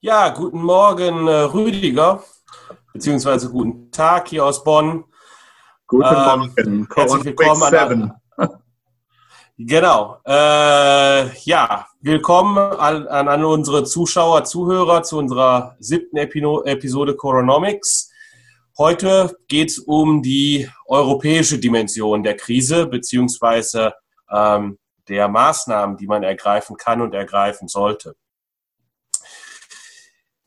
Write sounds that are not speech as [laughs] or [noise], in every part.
Ja, guten Morgen, äh, Rüdiger, beziehungsweise guten Tag hier aus Bonn. Guten ähm, Morgen, herzlich willkommen an, Genau. Äh, ja, willkommen an, an alle unsere Zuschauer, Zuhörer zu unserer siebten Epino Episode Coronomics. Heute geht es um die europäische Dimension der Krise beziehungsweise ähm, der Maßnahmen, die man ergreifen kann und ergreifen sollte.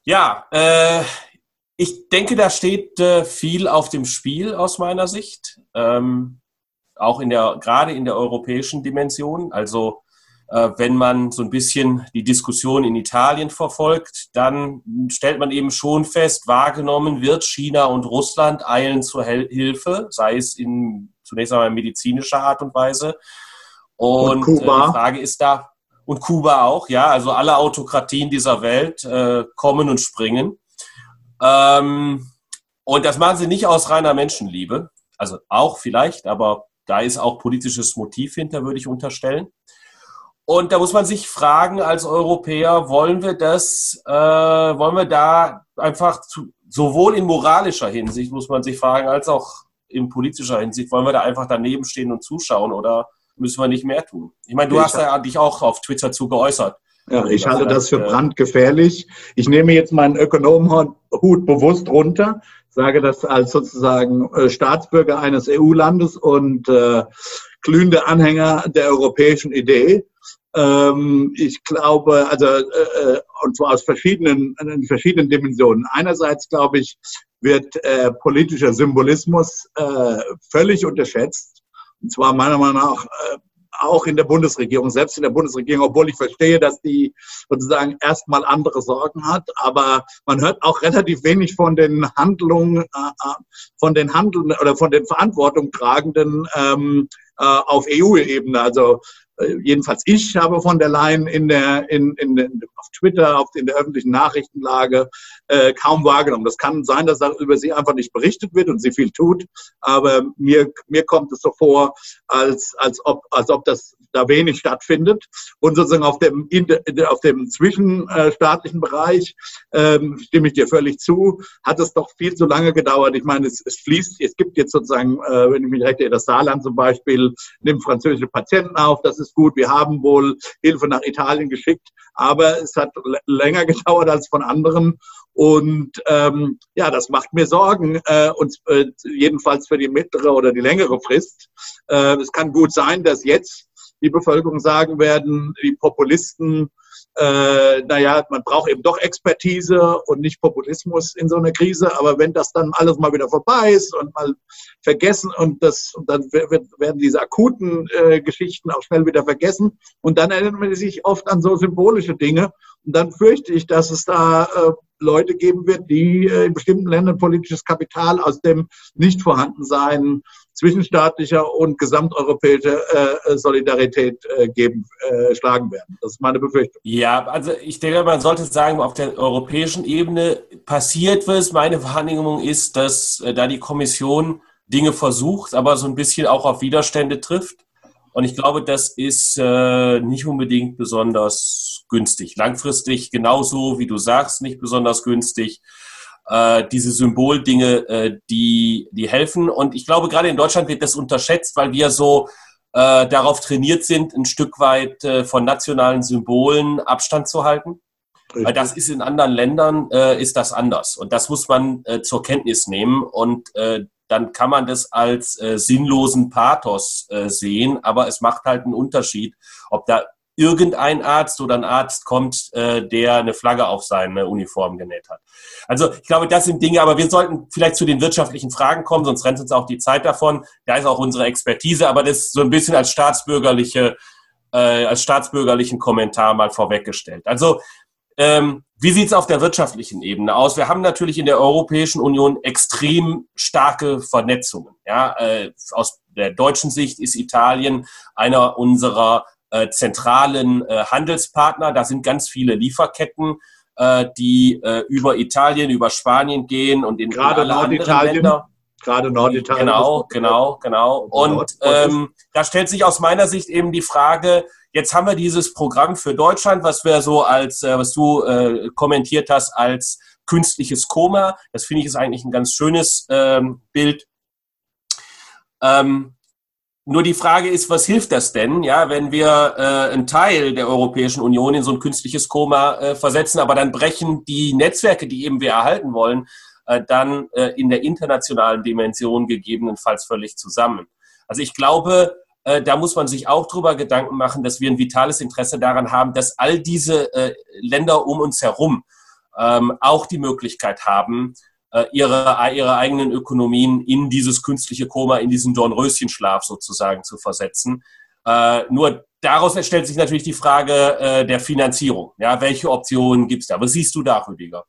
Ja, äh, ich denke, da steht äh, viel auf dem Spiel aus meiner Sicht. Ähm, auch in der, gerade in der europäischen Dimension. Also äh, wenn man so ein bisschen die Diskussion in Italien verfolgt, dann stellt man eben schon fest, wahrgenommen wird, China und Russland eilen zur Hel Hilfe, sei es in zunächst einmal medizinischer Art und Weise. Und, und Kuba. Äh, die Frage ist da, und Kuba auch, ja, also alle Autokratien dieser Welt äh, kommen und springen. Ähm, und das machen sie nicht aus reiner Menschenliebe, also auch vielleicht, aber da ist auch politisches Motiv hinter, würde ich unterstellen. Und da muss man sich fragen, als Europäer, wollen wir das, äh, wollen wir da einfach zu, sowohl in moralischer Hinsicht, muss man sich fragen, als auch in politischer Hinsicht, wollen wir da einfach daneben stehen und zuschauen oder müssen wir nicht mehr tun? Ich meine, du ich hast ja dich auch auf Twitter zu geäußert. Ja, ich halte das für äh, brandgefährlich. Ich nehme jetzt meinen Ökonomenhut bewusst runter sage das als sozusagen äh, Staatsbürger eines EU-Landes und äh, glühende Anhänger der europäischen Idee. Ähm, ich glaube, also äh, äh, und zwar aus verschiedenen, in verschiedenen Dimensionen. Einerseits glaube ich, wird äh, politischer Symbolismus äh, völlig unterschätzt. Und zwar meiner Meinung nach äh, auch in der Bundesregierung, selbst in der Bundesregierung, obwohl ich verstehe, dass die sozusagen erstmal andere Sorgen hat, aber man hört auch relativ wenig von den Handlungen, äh, äh von den Handeln oder von den Verantwortung tragenden ähm, äh, auf EU-Ebene. Also jedenfalls ich habe von der Leyen in der, in, in, in, auf Twitter, auf, in der öffentlichen Nachrichtenlage äh, kaum wahrgenommen. Das kann sein, dass über sie einfach nicht berichtet wird und sie viel tut, aber mir, mir kommt es so vor, als, als, ob, als ob das da wenig stattfindet. Und sozusagen auf dem, auf dem zwischenstaatlichen Bereich, ähm, stimme ich dir völlig zu, hat es doch viel zu lange gedauert. Ich meine, es, es fließt, es gibt jetzt sozusagen, äh, wenn ich mich recht erinnere, das Saarland zum Beispiel nimmt französische Patienten auf, das ist gut. Wir haben wohl Hilfe nach Italien geschickt, aber es hat länger [laughs] gedauert als von anderen. Und ähm, ja, das macht mir Sorgen, äh, und äh, jedenfalls für die mittlere oder die längere Frist. Äh, es kann gut sein, dass jetzt die Bevölkerung sagen werden, die Populisten, äh, naja, man braucht eben doch Expertise und nicht Populismus in so einer Krise. Aber wenn das dann alles mal wieder vorbei ist und mal vergessen und das und dann wird, werden diese akuten äh, Geschichten auch schnell wieder vergessen und dann erinnert man sich oft an so symbolische Dinge und dann fürchte ich, dass es da äh, Leute geben wird, die äh, in bestimmten Ländern politisches Kapital aus dem Nichtvorhandensein zwischenstaatlicher und gesamteuropäischer äh, Solidarität äh, geben, äh, schlagen werden. Das ist meine Befürchtung. Ja, also ich denke, man sollte sagen, auf der europäischen Ebene passiert was. Meine Wahrnehmung ist, dass äh, da die Kommission Dinge versucht, aber so ein bisschen auch auf Widerstände trifft. Und ich glaube, das ist äh, nicht unbedingt besonders günstig. Langfristig genauso, wie du sagst, nicht besonders günstig äh, diese Symboldinge, äh, die, die helfen. Und ich glaube, gerade in Deutschland wird das unterschätzt, weil wir so äh, darauf trainiert sind, ein Stück weit äh, von nationalen Symbolen Abstand zu halten. Richtig. Weil das ist in anderen Ländern, äh, ist das anders. Und das muss man äh, zur Kenntnis nehmen. Und äh, dann kann man das als äh, sinnlosen Pathos äh, sehen. Aber es macht halt einen Unterschied, ob da irgendein Arzt oder ein Arzt kommt, äh, der eine Flagge auf seine Uniform genäht hat. Also ich glaube, das sind Dinge, aber wir sollten vielleicht zu den wirtschaftlichen Fragen kommen, sonst rennt uns auch die Zeit davon. Da ist auch unsere Expertise, aber das so ein bisschen als staatsbürgerliche, äh, als staatsbürgerlichen Kommentar mal vorweggestellt. Also ähm, wie sieht es auf der wirtschaftlichen Ebene aus? Wir haben natürlich in der Europäischen Union extrem starke Vernetzungen. Ja, äh, aus der deutschen Sicht ist Italien einer unserer äh, zentralen äh, Handelspartner. Da sind ganz viele Lieferketten, äh, die äh, über Italien, über Spanien gehen und in, Gerade in alle anderen Länder. Gerade Norditalien. Genau, genau, genau. Und ähm, da stellt sich aus meiner Sicht eben die Frage, jetzt haben wir dieses Programm für Deutschland, was wir so als, äh, was du äh, kommentiert hast, als künstliches Koma. Das finde ich ist eigentlich ein ganz schönes ähm, Bild. Ähm, nur die Frage ist, was hilft das denn, ja, wenn wir äh, einen Teil der Europäischen Union in so ein künstliches Koma äh, versetzen, aber dann brechen die Netzwerke, die eben wir erhalten wollen, dann äh, in der internationalen Dimension gegebenenfalls völlig zusammen. Also ich glaube, äh, da muss man sich auch drüber Gedanken machen, dass wir ein vitales Interesse daran haben, dass all diese äh, Länder um uns herum ähm, auch die Möglichkeit haben, äh, ihre, ihre eigenen Ökonomien in dieses künstliche Koma, in diesen Dornröschenschlaf sozusagen zu versetzen. Äh, nur daraus stellt sich natürlich die Frage äh, der Finanzierung. Ja, welche Optionen gibt es da? Was siehst du da, Rüdiger?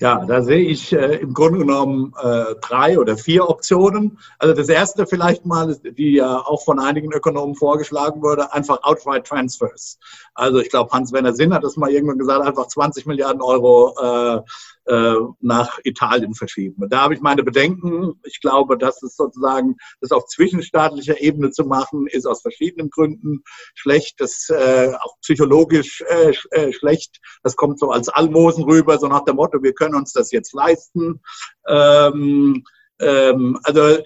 Ja, da sehe ich äh, im Grunde genommen äh, drei oder vier Optionen. Also das erste vielleicht mal, die ja auch von einigen Ökonomen vorgeschlagen wurde, einfach outright Transfers. Also ich glaube, Hans-Werner Sinn hat das mal irgendwann gesagt, einfach 20 Milliarden Euro äh, äh, nach Italien verschieben. Da habe ich meine Bedenken. Ich glaube, dass es sozusagen, das auf zwischenstaatlicher Ebene zu machen, ist aus verschiedenen Gründen schlecht. Das äh, auch psychologisch äh, äh, schlecht. Das kommt so als Almosen rüber, so nach dem Motto, wir können uns das jetzt leisten. Ähm, ähm, also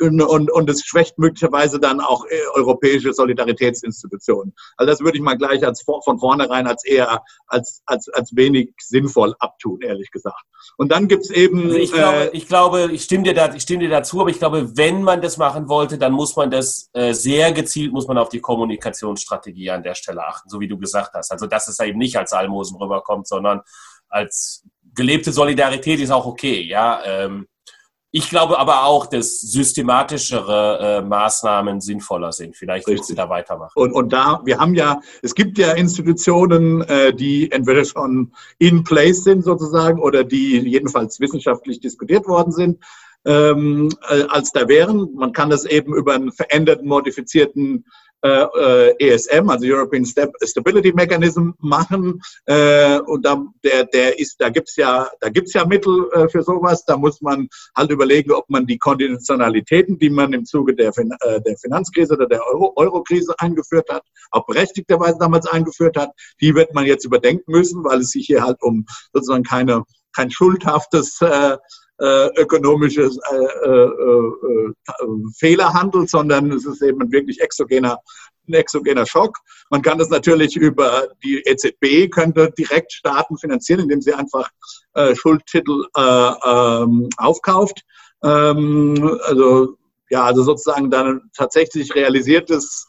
und, und es schwächt möglicherweise dann auch äh, europäische Solidaritätsinstitutionen. Also das würde ich mal gleich als von vornherein als eher als als als wenig sinnvoll abtun, ehrlich gesagt. Und dann gibt's eben. Also ich, glaube, äh, ich glaube, ich stimme dir da, ich stimme dir dazu, aber ich glaube, wenn man das machen wollte, dann muss man das äh, sehr gezielt, muss man auf die Kommunikationsstrategie an der Stelle achten, so wie du gesagt hast. Also dass es da eben nicht als Almosen rüberkommt, sondern als gelebte Solidarität ist auch okay, ja. Ähm, ich glaube aber auch, dass systematischere äh, Maßnahmen sinnvoller sind. Vielleicht willst du da weitermachen. Und, und da, wir haben ja, es gibt ja Institutionen, äh, die entweder schon in place sind sozusagen oder die jedenfalls wissenschaftlich diskutiert worden sind ähm, äh, als da wären. Man kann das eben über einen veränderten, modifizierten ESM, also European Stability Mechanism, machen. Äh, und da, der, der ist, da gibt's ja, da gibt's ja Mittel äh, für sowas. Da muss man halt überlegen, ob man die Konditionalitäten, die man im Zuge der, fin äh, der Finanzkrise oder der Euro-Krise eingeführt hat, auch berechtigterweise damals eingeführt hat, die wird man jetzt überdenken müssen, weil es sich hier halt um sozusagen keine kein schuldhaftes äh, äh, ökonomisches äh, äh, äh, Fehler handelt, sondern es ist eben ein wirklich exogener, ein exogener Schock. Man kann das natürlich über die EZB, könnte direkt Staaten finanzieren, indem sie einfach äh, Schuldtitel äh, ähm, aufkauft. Ähm, also ja, also sozusagen dann tatsächlich realisiertes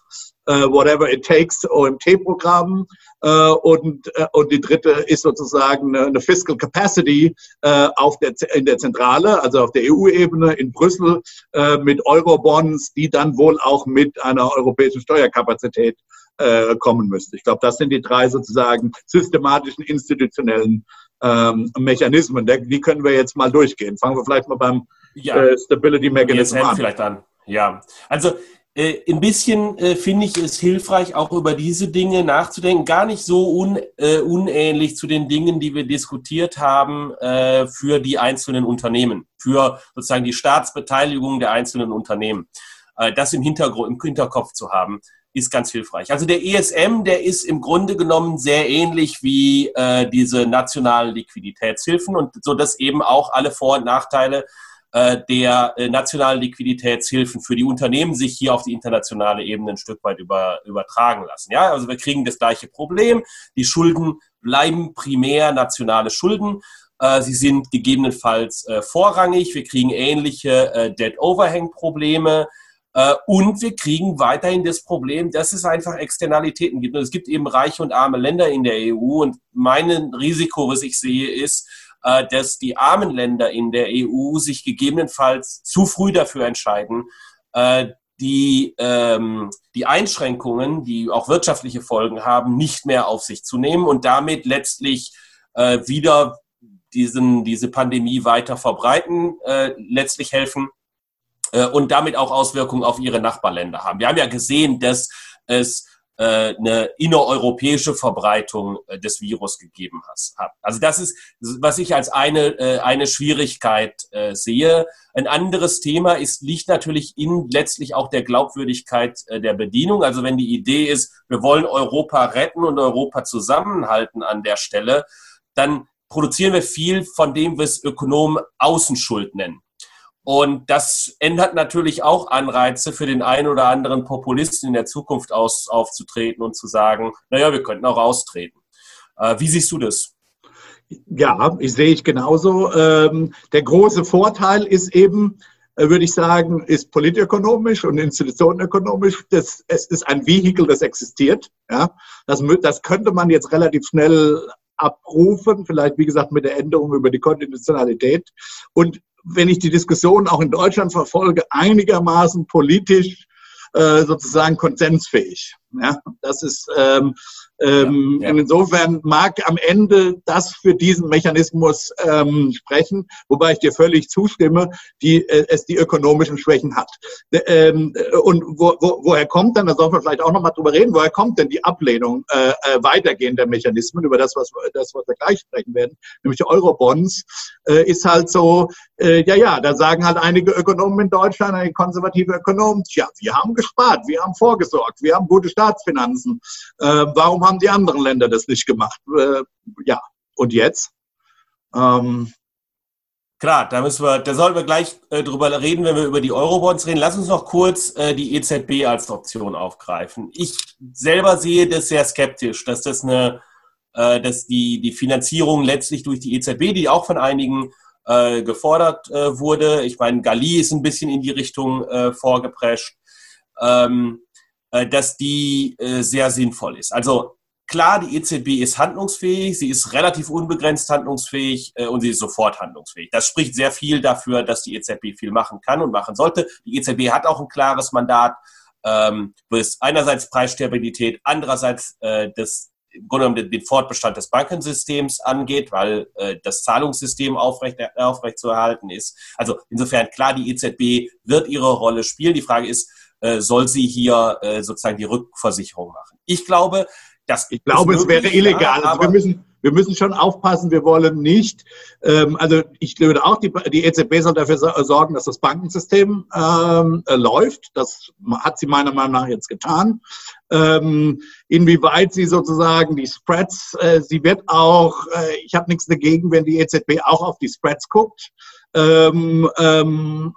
Whatever It Takes OMT-Programm. Äh, und, äh, und die dritte ist sozusagen eine Fiscal Capacity äh, auf der, in der Zentrale, also auf der EU-Ebene in Brüssel äh, mit Eurobonds, die dann wohl auch mit einer europäischen Steuerkapazität äh, kommen müsste. Ich glaube, das sind die drei sozusagen systematischen institutionellen ähm, Mechanismen. Die können wir jetzt mal durchgehen. Fangen wir vielleicht mal beim ja. äh, Stability Mechanism an. Vielleicht an. Ja, also äh, ein bisschen äh, finde ich es hilfreich, auch über diese Dinge nachzudenken. Gar nicht so un, äh, unähnlich zu den Dingen, die wir diskutiert haben äh, für die einzelnen Unternehmen, für sozusagen die Staatsbeteiligung der einzelnen Unternehmen. Äh, das im, Hintergrund, im Hinterkopf zu haben, ist ganz hilfreich. Also der ESM, der ist im Grunde genommen sehr ähnlich wie äh, diese nationalen Liquiditätshilfen und so dass eben auch alle Vor- und Nachteile äh, der äh, nationalen Liquiditätshilfen für die Unternehmen sich hier auf die internationale Ebene ein Stück weit über, übertragen lassen. Ja, also wir kriegen das gleiche Problem. Die Schulden bleiben primär nationale Schulden. Äh, sie sind gegebenenfalls vorrangig. Wir kriegen ähnliche Debt-Overhang-Probleme. Und wir kriegen weiterhin das Problem, dass es einfach Externalitäten gibt. Und es gibt eben reiche und arme Länder in der EU. Und mein Risiko, was ich sehe, ist, äh, dass die armen Länder in der EU sich gegebenenfalls zu früh dafür entscheiden, äh, die, ähm, die Einschränkungen, die auch wirtschaftliche Folgen haben, nicht mehr auf sich zu nehmen und damit letztlich äh, wieder diesen, diese Pandemie weiter verbreiten, äh, letztlich helfen äh, und damit auch Auswirkungen auf ihre Nachbarländer haben. Wir haben ja gesehen, dass es äh, eine innereuropäische Verbreitung äh, des Virus gegeben hat. Also das ist, was ich als eine, äh, eine Schwierigkeit sehe. Ein anderes Thema ist, liegt natürlich in letztlich auch der Glaubwürdigkeit der Bedienung. Also wenn die Idee ist, wir wollen Europa retten und Europa zusammenhalten an der Stelle, dann produzieren wir viel von dem, was Ökonomen Außenschuld nennen. Und das ändert natürlich auch Anreize für den einen oder anderen Populisten in der Zukunft aus, aufzutreten und zu sagen, naja, wir könnten auch austreten. Äh, wie siehst du das? Ja, ich sehe ich genauso. Ähm, der große Vorteil ist eben, äh, würde ich sagen, ist politökonomisch und institutionenökonomisch. Das, es ist ein Vehikel, das existiert. Ja, das, das könnte man jetzt relativ schnell abrufen, vielleicht wie gesagt mit der Änderung über die Konditionalität. Und wenn ich die Diskussion auch in Deutschland verfolge, einigermaßen politisch äh, sozusagen konsensfähig. Ja, das ist ähm, ähm, ja, ja. Insofern mag am Ende das für diesen Mechanismus ähm, sprechen, wobei ich dir völlig zustimme, die äh, es die ökonomischen Schwächen hat. Ähm, und wo, wo, woher kommt dann, da soll man vielleicht auch nochmal drüber reden, woher kommt denn die Ablehnung äh, äh, weitergehender Mechanismen, über das, was, das, was wir gleich sprechen werden, nämlich die Eurobonds, äh, ist halt so, äh, ja, ja, da sagen halt einige Ökonomen in Deutschland, einige konservative Ökonomen, tja, wir haben gespart, wir haben vorgesorgt, wir haben gute Staatsfinanzen. Äh, warum haben die anderen Länder das nicht gemacht? Äh, ja, und jetzt? Ähm, Klar, da müssen wir, da sollten wir gleich äh, drüber reden, wenn wir über die Eurobonds reden. Lass uns noch kurz äh, die EZB als Option aufgreifen. Ich selber sehe das sehr skeptisch, dass das eine, äh, dass die, die Finanzierung letztlich durch die EZB, die auch von einigen äh, gefordert äh, wurde. Ich meine, Gali ist ein bisschen in die Richtung äh, vorgeprescht. Ähm, äh, dass die äh, sehr sinnvoll ist. Also klar, die EZB ist handlungsfähig, sie ist relativ unbegrenzt handlungsfähig äh, und sie ist sofort handlungsfähig. Das spricht sehr viel dafür, dass die EZB viel machen kann und machen sollte. Die EZB hat auch ein klares Mandat, ähm, was einerseits Preisstabilität, andererseits äh, das den Fortbestand des Bankensystems angeht, weil äh, das Zahlungssystem aufrecht, aufrecht zu erhalten ist. Also insofern klar, die EZB wird ihre Rolle spielen. Die Frage ist, äh, soll sie hier äh, sozusagen die Rückversicherung machen. Ich glaube, das ich glaube, es wäre illegal. also wir müssen, wir müssen schon aufpassen. Wir wollen nicht, ähm, also ich würde auch, die, die EZB soll dafür sorgen, dass das Bankensystem ähm, äh, läuft. Das hat sie meiner Meinung nach jetzt getan. Ähm, inwieweit sie sozusagen die Spreads, äh, sie wird auch, äh, ich habe nichts dagegen, wenn die EZB auch auf die Spreads guckt. Ähm, ähm,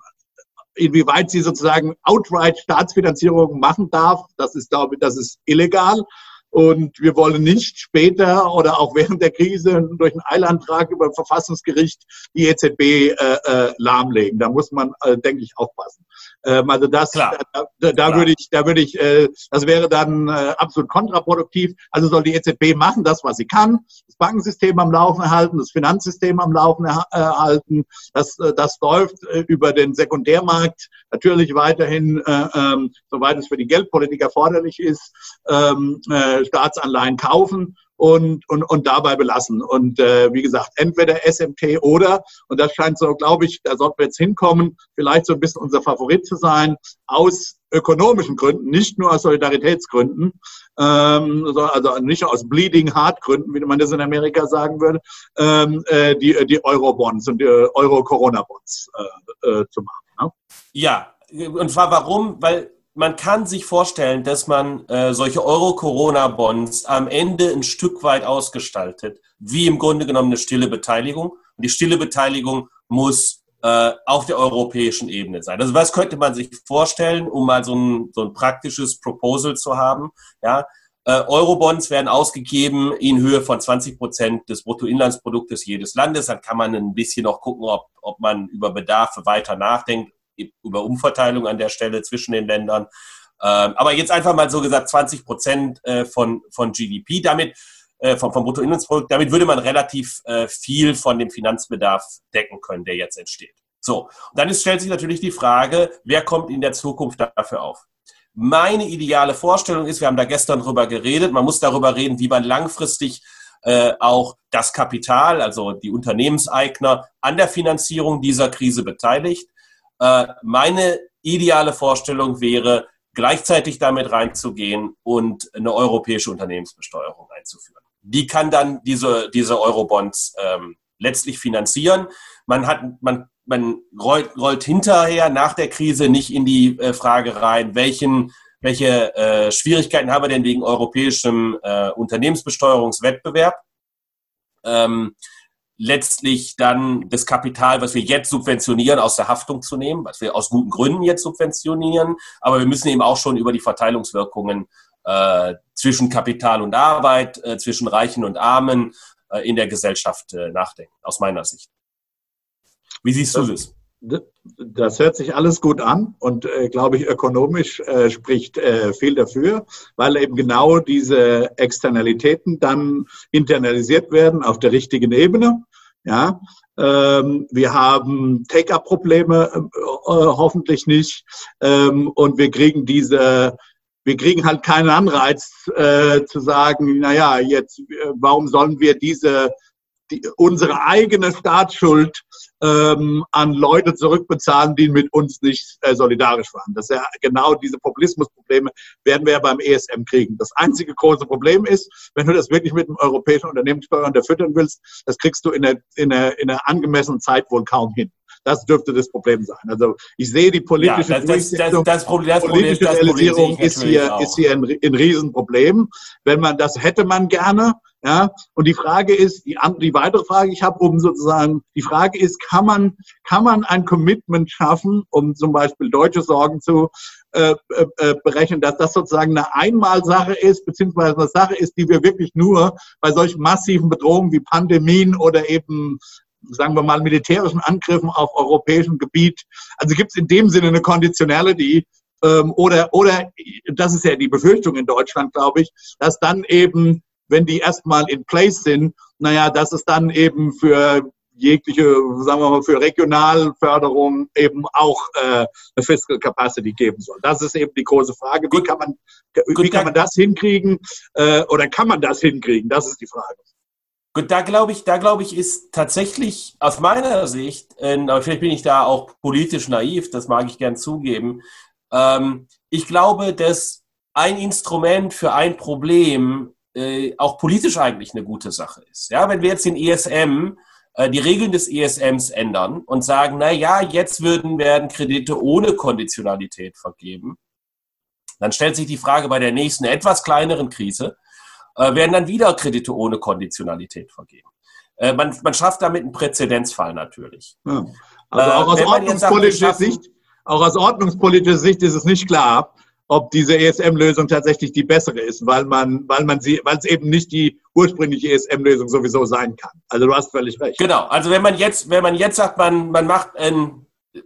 inwieweit sie sozusagen outright Staatsfinanzierung machen darf, das ist, glaube ich, das ist illegal. Und wir wollen nicht später oder auch während der Krise durch einen Eilantrag über Verfassungsgericht die EZB äh, äh, lahmlegen. Da muss man, äh, denke ich, aufpassen. Ähm, also das, Klar. da, da Klar. würde ich, da würde ich, äh, das wäre dann äh, absolut kontraproduktiv. Also soll die EZB machen das, was sie kann, das Bankensystem am Laufen halten, das Finanzsystem am Laufen erhalten. Das, äh, das läuft äh, über den Sekundärmarkt natürlich weiterhin, äh, ähm, soweit es für die Geldpolitik erforderlich ist. Ähm, äh, Staatsanleihen kaufen und, und, und dabei belassen. Und äh, wie gesagt, entweder SMT oder, und das scheint so, glaube ich, da sollten wir jetzt hinkommen, vielleicht so ein bisschen unser Favorit zu sein, aus ökonomischen Gründen, nicht nur aus Solidaritätsgründen, ähm, also nicht aus Bleeding Heart Gründen, wie man das in Amerika sagen würde, ähm, äh, die, die Euro-Bonds und die Euro-Corona-Bonds äh, äh, zu machen. Ne? Ja, und zwar warum? Weil man kann sich vorstellen, dass man äh, solche Euro-Corona-Bonds am Ende ein Stück weit ausgestaltet, wie im Grunde genommen eine stille Beteiligung. Und die stille Beteiligung muss äh, auf der europäischen Ebene sein. Also was könnte man sich vorstellen, um mal so ein, so ein praktisches Proposal zu haben? Ja, äh, Eurobonds werden ausgegeben in Höhe von 20 Prozent des Bruttoinlandsproduktes jedes Landes. Dann kann man ein bisschen noch gucken, ob, ob man über Bedarfe weiter nachdenkt über Umverteilung an der Stelle zwischen den Ländern. Ähm, aber jetzt einfach mal so gesagt 20 Prozent äh, von, von GDP, damit äh, vom, vom Bruttoinlandsprodukt, damit würde man relativ äh, viel von dem Finanzbedarf decken können, der jetzt entsteht. So, und dann ist, stellt sich natürlich die Frage, wer kommt in der Zukunft dafür auf? Meine ideale Vorstellung ist, wir haben da gestern drüber geredet, man muss darüber reden, wie man langfristig äh, auch das Kapital, also die Unternehmenseigner, an der Finanzierung dieser Krise beteiligt. Äh, meine ideale Vorstellung wäre, gleichzeitig damit reinzugehen und eine europäische Unternehmensbesteuerung einzuführen. Die kann dann diese, diese Eurobonds ähm, letztlich finanzieren. Man hat, man, man rollt, rollt hinterher nach der Krise nicht in die äh, Frage rein, welchen, welche äh, Schwierigkeiten haben wir denn wegen europäischem äh, Unternehmensbesteuerungswettbewerb. Ähm, letztlich dann das Kapital, was wir jetzt subventionieren, aus der Haftung zu nehmen, was wir aus guten Gründen jetzt subventionieren. Aber wir müssen eben auch schon über die Verteilungswirkungen äh, zwischen Kapital und Arbeit, äh, zwischen Reichen und Armen äh, in der Gesellschaft äh, nachdenken, aus meiner Sicht. Wie siehst du das? Das hört sich alles gut an und, äh, glaube ich, ökonomisch äh, spricht äh, viel dafür, weil eben genau diese Externalitäten dann internalisiert werden auf der richtigen Ebene. Ja, ähm, wir haben Take-up-Probleme äh, hoffentlich nicht ähm, und wir kriegen diese wir kriegen halt keinen Anreiz äh, zu sagen, naja, jetzt, äh, warum sollen wir diese, die, unsere eigene Staatsschuld ähm, an Leute zurückbezahlen, die mit uns nicht äh, solidarisch waren. Das ist ja genau diese Populismusprobleme werden wir ja beim ESM kriegen. Das einzige große Problem ist, wenn du das wirklich mit einem europäischen Unternehmenssteuer unterfüttern willst, das kriegst du in einer, in einer, in einer angemessenen Zeit wohl kaum hin. Das dürfte das Problem sein. Also ich sehe die politische ja, das, das, das, Problem, das politische Realisierung ist hier, ist hier ein, ein Riesenproblem. Wenn man das hätte man gerne, ja, und die Frage ist, die, die weitere Frage, ich habe um sozusagen, die Frage ist, kann man, kann man ein Commitment schaffen, um zum Beispiel deutsche Sorgen zu äh, äh, äh, berechnen, dass das sozusagen eine Einmalsache ist, beziehungsweise eine Sache ist, die wir wirklich nur bei solchen massiven Bedrohungen wie Pandemien oder eben sagen wir mal, militärischen Angriffen auf europäischem Gebiet. Also gibt es in dem Sinne eine Conditionality, ähm, oder, oder, das ist ja die Befürchtung in Deutschland, glaube ich, dass dann eben wenn die erstmal in place sind, naja, dass es dann eben für jegliche, sagen wir mal, für Regionalförderung eben auch äh, eine Fiscal Capacity geben soll. Das ist eben die große Frage. Wie kann man, wie kann man das hinkriegen äh, oder kann man das hinkriegen? Das ist die Frage. Gut, da glaube ich, da glaube ich, ist tatsächlich aus meiner Sicht, äh, aber vielleicht bin ich da auch politisch naiv, das mag ich gern zugeben. Ähm, ich glaube, dass ein Instrument für ein Problem äh, auch politisch eigentlich eine gute Sache ist. Ja, wenn wir jetzt den ESM, äh, die Regeln des ESMs ändern und sagen, na ja, jetzt würden werden Kredite ohne Konditionalität vergeben, dann stellt sich die Frage bei der nächsten etwas kleineren Krise, äh, werden dann wieder Kredite ohne Konditionalität vergeben. Man, man schafft damit einen Präzedenzfall natürlich. Ja. Also auch aus, ordnungspolitischer Sicht, auch aus ordnungspolitischer Sicht ist es nicht klar, ob diese ESM-Lösung tatsächlich die bessere ist, weil man, weil man sie, weil es eben nicht die ursprüngliche ESM-Lösung sowieso sein kann. Also du hast völlig recht. Genau. Also wenn man jetzt, wenn man jetzt sagt, man, man macht ein,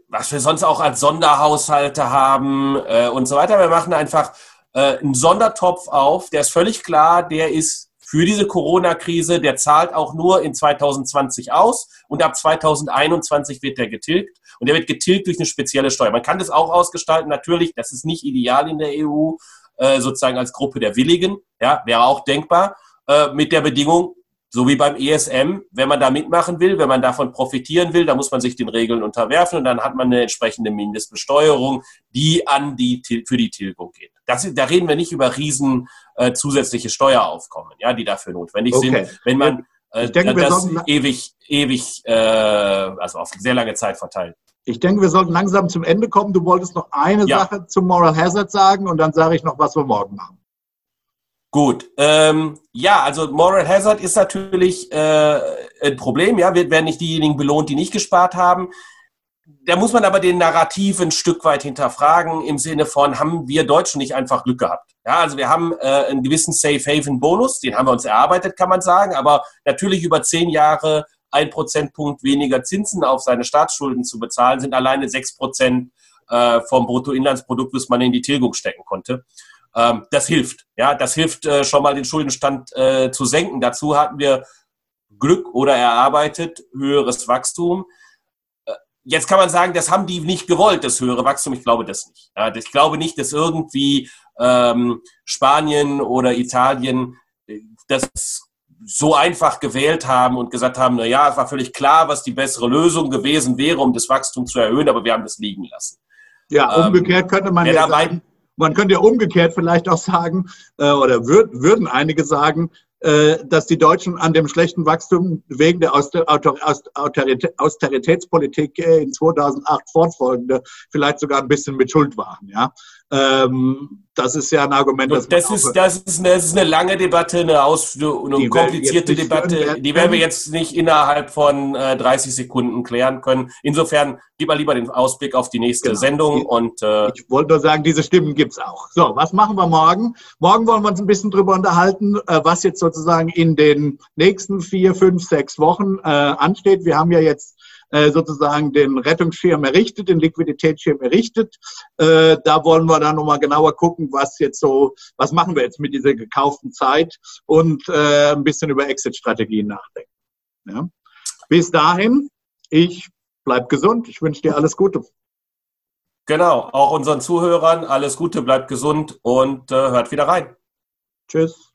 was wir sonst auch als Sonderhaushalte haben äh, und so weiter, wir machen einfach äh, einen Sondertopf auf, der ist völlig klar, der ist für diese Corona-Krise, der zahlt auch nur in 2020 aus und ab 2021 wird der getilgt und der wird getilgt durch eine spezielle Steuer. Man kann das auch ausgestalten, natürlich, das ist nicht ideal in der EU, äh, sozusagen als Gruppe der Willigen, ja, wäre auch denkbar, äh, mit der Bedingung, so wie beim ESM, wenn man da mitmachen will, wenn man davon profitieren will, dann muss man sich den Regeln unterwerfen und dann hat man eine entsprechende Mindestbesteuerung, die an die, für die Tilgung geht. Das, da reden wir nicht über riesen äh, zusätzliche Steueraufkommen, ja, die dafür notwendig okay. sind, wenn man äh, denke, das ewig, ewig, äh, also auf sehr lange Zeit verteilt. Ich denke, wir sollten langsam zum Ende kommen. Du wolltest noch eine ja. Sache zum Moral Hazard sagen und dann sage ich noch, was wir morgen machen. Gut, ähm, ja, also Moral Hazard ist natürlich äh, ein Problem. Ja, wir werden nicht diejenigen belohnt, die nicht gespart haben. Da muss man aber den Narrativ ein Stück weit hinterfragen im Sinne von, haben wir Deutschen nicht einfach Glück gehabt? Ja, also wir haben äh, einen gewissen Safe Haven Bonus, den haben wir uns erarbeitet, kann man sagen, aber natürlich über zehn Jahre ein Prozentpunkt weniger Zinsen auf seine Staatsschulden zu bezahlen, sind alleine sechs Prozent äh, vom Bruttoinlandsprodukt, was man in die Tilgung stecken konnte. Ähm, das hilft. Ja, das hilft äh, schon mal den Schuldenstand äh, zu senken. Dazu hatten wir Glück oder erarbeitet höheres Wachstum. Jetzt kann man sagen, das haben die nicht gewollt, das höhere Wachstum. Ich glaube das nicht. Ich glaube nicht, dass irgendwie ähm, Spanien oder Italien das so einfach gewählt haben und gesagt haben, na ja, es war völlig klar, was die bessere Lösung gewesen wäre, um das Wachstum zu erhöhen, aber wir haben das liegen lassen. Ja, umgekehrt könnte man ja sagen, Man könnte ja umgekehrt vielleicht auch sagen, äh, oder würd, würden einige sagen, äh, dass die Deutschen an dem schlechten Wachstum wegen der Austeritätspolitik äh, in 2008 fortfolgende vielleicht sogar ein bisschen mit Schuld waren. Ja? Ähm, das ist ja ein Argument. Das, das, ist, das, ist eine, das ist eine lange Debatte, eine, aus, eine komplizierte Debatte. Die werden wir jetzt nicht innerhalb von äh, 30 Sekunden klären können. Insofern gib mal lieber den Ausblick auf die nächste genau. Sendung. Und, äh, ich wollte nur sagen, diese Stimmen gibt es auch. So, was machen wir morgen? Morgen wollen wir uns ein bisschen drüber unterhalten, äh, was jetzt sozusagen in den nächsten vier, fünf, sechs Wochen äh, ansteht. Wir haben ja jetzt äh, sozusagen den Rettungsschirm errichtet, den Liquiditätsschirm errichtet. Äh, da wollen wir dann nochmal genauer gucken, was jetzt so, was machen wir jetzt mit dieser gekauften Zeit und äh, ein bisschen über Exit-Strategien nachdenken. Ja. Bis dahin, ich bleib gesund. Ich wünsche dir alles Gute. Genau, auch unseren Zuhörern alles Gute, bleibt gesund und äh, hört wieder rein. Tschüss.